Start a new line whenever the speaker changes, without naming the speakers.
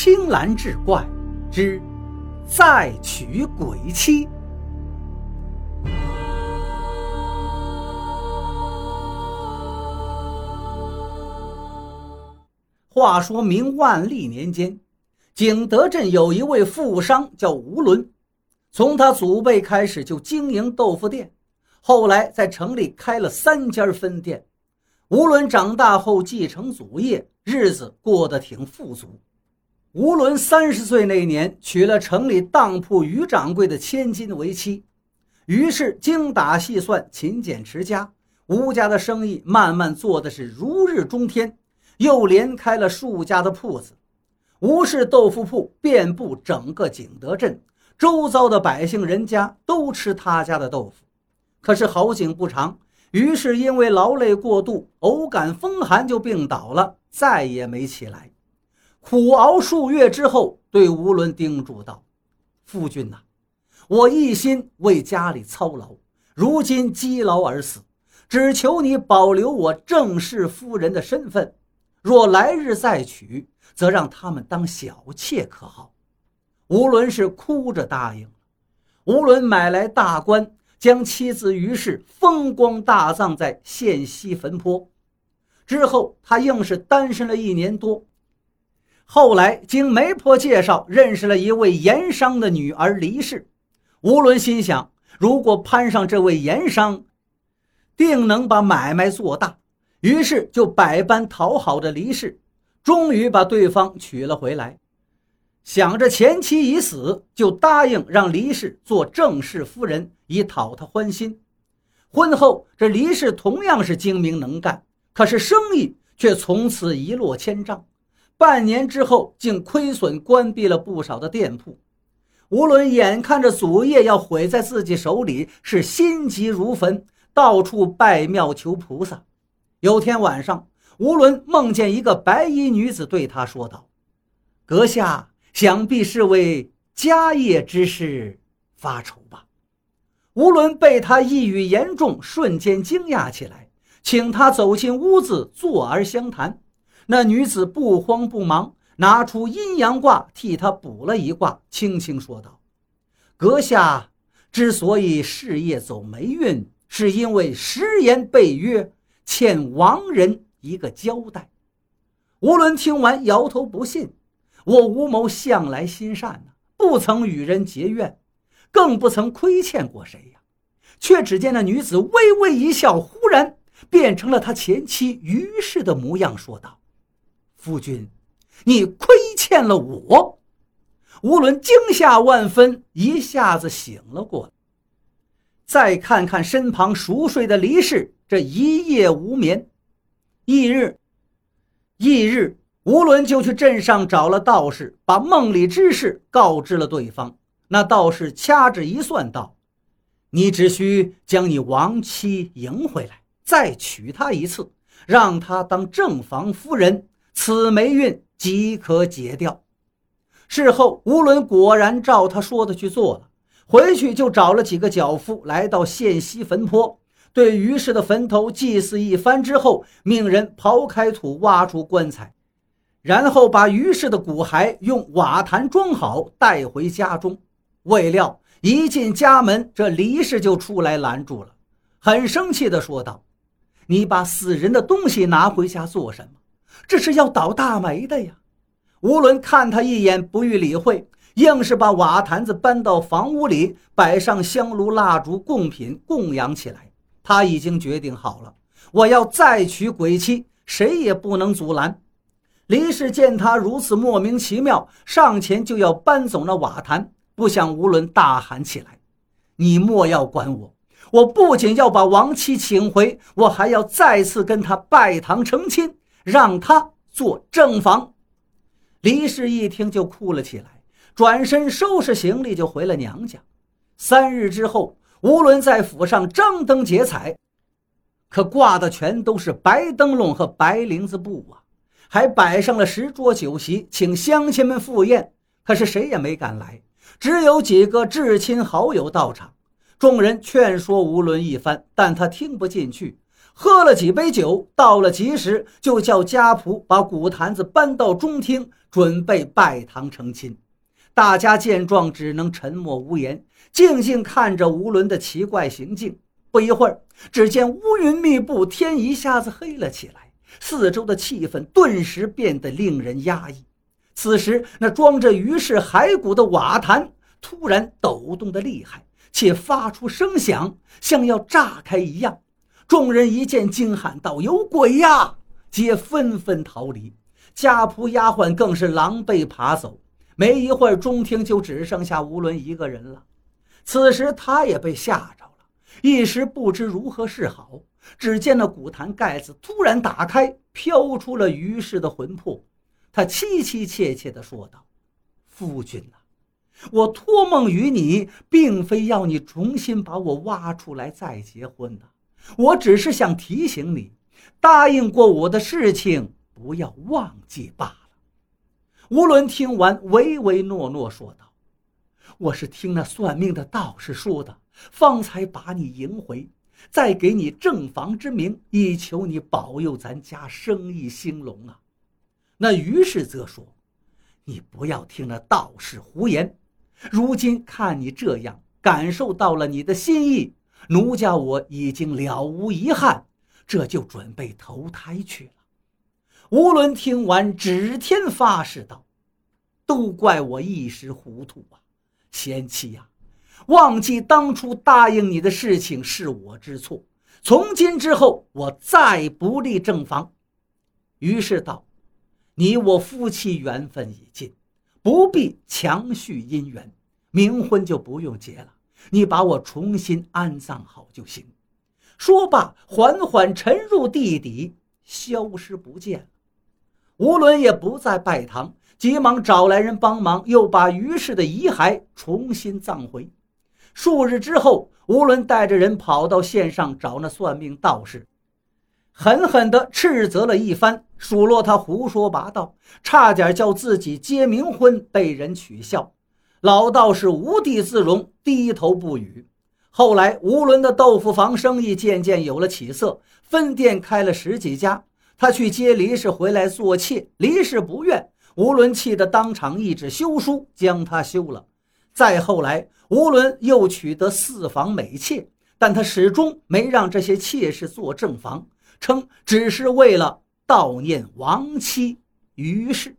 青兰志怪之再娶鬼妻。话说明万历年间，景德镇有一位富商叫吴伦，从他祖辈开始就经营豆腐店，后来在城里开了三家分店。吴伦长大后继承祖业，日子过得挺富足。吴伦三十岁那年娶了城里当铺于掌柜的千金为妻，于是精打细算、勤俭持家，吴家的生意慢慢做的是如日中天。又连开了数家的铺子，吴氏豆腐铺遍布整个景德镇，周遭的百姓人家都吃他家的豆腐。可是好景不长，于是因为劳累过度，偶感风寒就病倒了，再也没起来。苦熬数月之后，对吴伦叮嘱道：“夫君呐，我一心为家里操劳，如今积劳而死，只求你保留我正室夫人的身份。”若来日再娶，则让他们当小妾可好？吴伦是哭着答应了。吴伦买来大棺，将妻子于氏风光大葬在县西坟坡。之后，他硬是单身了一年多。后来经媒婆介绍，认识了一位盐商的女儿黎氏。吴伦心想，如果攀上这位盐商，定能把买卖做大。于是就百般讨好着黎氏，终于把对方娶了回来。想着前妻已死，就答应让黎氏做正室夫人，以讨她欢心。婚后，这黎氏同样是精明能干，可是生意却从此一落千丈。半年之后，竟亏损关闭了不少的店铺。吴伦眼看着祖业要毁在自己手里，是心急如焚，到处拜庙求菩萨。有天晚上，吴伦梦见一个白衣女子对他说道：“阁下想必是为家业之事发愁吧？”吴伦被他一语言中，瞬间惊讶起来，请他走进屋子坐而相谈。那女子不慌不忙，拿出阴阳卦替他卜了一卦，轻轻说道：“阁下之所以事业走霉运，是因为食言背约。”欠亡人一个交代。吴伦听完摇头不信。我吴某向来心善呐，不曾与人结怨，更不曾亏欠过谁呀。却只见那女子微微一笑，忽然变成了他前妻于氏的模样，说道：“夫君，你亏欠了我。”吴伦惊吓万分，一下子醒了过来。再看看身旁熟睡的黎氏。这一夜无眠，翌日，翌日，吴伦就去镇上找了道士，把梦里之事告知了对方。那道士掐指一算，道：“你只需将你亡妻迎回来，再娶她一次，让她当正房夫人，此霉运即可解掉。”事后，吴伦果然照他说的去做了，回去就找了几个脚夫，来到县西坟坡。对于氏的坟头祭祀一番之后，命人刨开土，挖出棺材，然后把于氏的骨骸用瓦坛装好，带回家中。未料一进家门，这黎氏就出来拦住了，很生气地说道：“你把死人的东西拿回家做什么？这是要倒大霉的呀！”吴伦看他一眼，不予理会，硬是把瓦坛子搬到房屋里，摆上香炉、蜡烛、贡品，供养起来。他已经决定好了，我要再娶鬼妻，谁也不能阻拦。林氏见他如此莫名其妙，上前就要搬走那瓦坛，不想吴伦大喊起来：“你莫要管我！我不仅要把亡妻请回，我还要再次跟他拜堂成亲，让他做正房。”黎氏一听就哭了起来，转身收拾行李就回了娘家。三日之后。吴伦在府上张灯结彩，可挂的全都是白灯笼和白绫子布啊，还摆上了十桌酒席，请乡亲们赴宴。可是谁也没敢来，只有几个至亲好友到场。众人劝说吴伦一番，但他听不进去，喝了几杯酒，到了吉时，就叫家仆把古坛子搬到中厅，准备拜堂成亲。大家见状，只能沉默无言，静静看着吴伦的奇怪行径。不一会儿，只见乌云密布，天一下子黑了起来，四周的气氛顿时变得令人压抑。此时，那装着于氏骸骨的瓦坛突然抖动的厉害，且发出声响，像要炸开一样。众人一见，惊喊道：“有鬼呀！”皆纷纷逃离，家仆丫鬟更是狼狈爬走。没一会儿，中厅就只剩下吴伦一个人了。此时，他也被吓着了，一时不知如何是好。只见那古坛盖子突然打开，飘出了于氏的魂魄。他凄凄切切地说道：“夫君呐，我托梦于你，并非要你重新把我挖出来再结婚的。”我只是想提醒你，答应过我的事情不要忘记罢了。吴伦听完，唯唯诺诺说道：“我是听那算命的道士说的，方才把你迎回，再给你正房之名，以求你保佑咱家生意兴隆啊。”那于是则说：“你不要听那道士胡言，如今看你这样，感受到了你的心意。”奴家我已经了无遗憾，这就准备投胎去了。吴伦听完，指天发誓道：“都怪我一时糊涂啊，贤妻呀，忘记当初答应你的事情是我之错。从今之后，我再不立正房。”于是道：“你我夫妻缘分已尽，不必强续姻缘，冥婚就不用结了。”你把我重新安葬好就行。说罢，缓缓沉入地底，消失不见了。吴伦也不再拜堂，急忙找来人帮忙，又把于氏的遗骸重新葬回。数日之后，吴伦带着人跑到县上找那算命道士，狠狠地斥责了一番，数落他胡说八道，差点叫自己结冥婚被人取笑。老道士无地自容，低头不语。后来，吴伦的豆腐房生意渐渐有了起色，分店开了十几家。他去接黎氏回来做妾，黎氏不愿，吴伦气得当场一纸休书将他休了。再后来，吴伦又取得四房美妾，但他始终没让这些妾室做正房，称只是为了悼念亡妻于氏。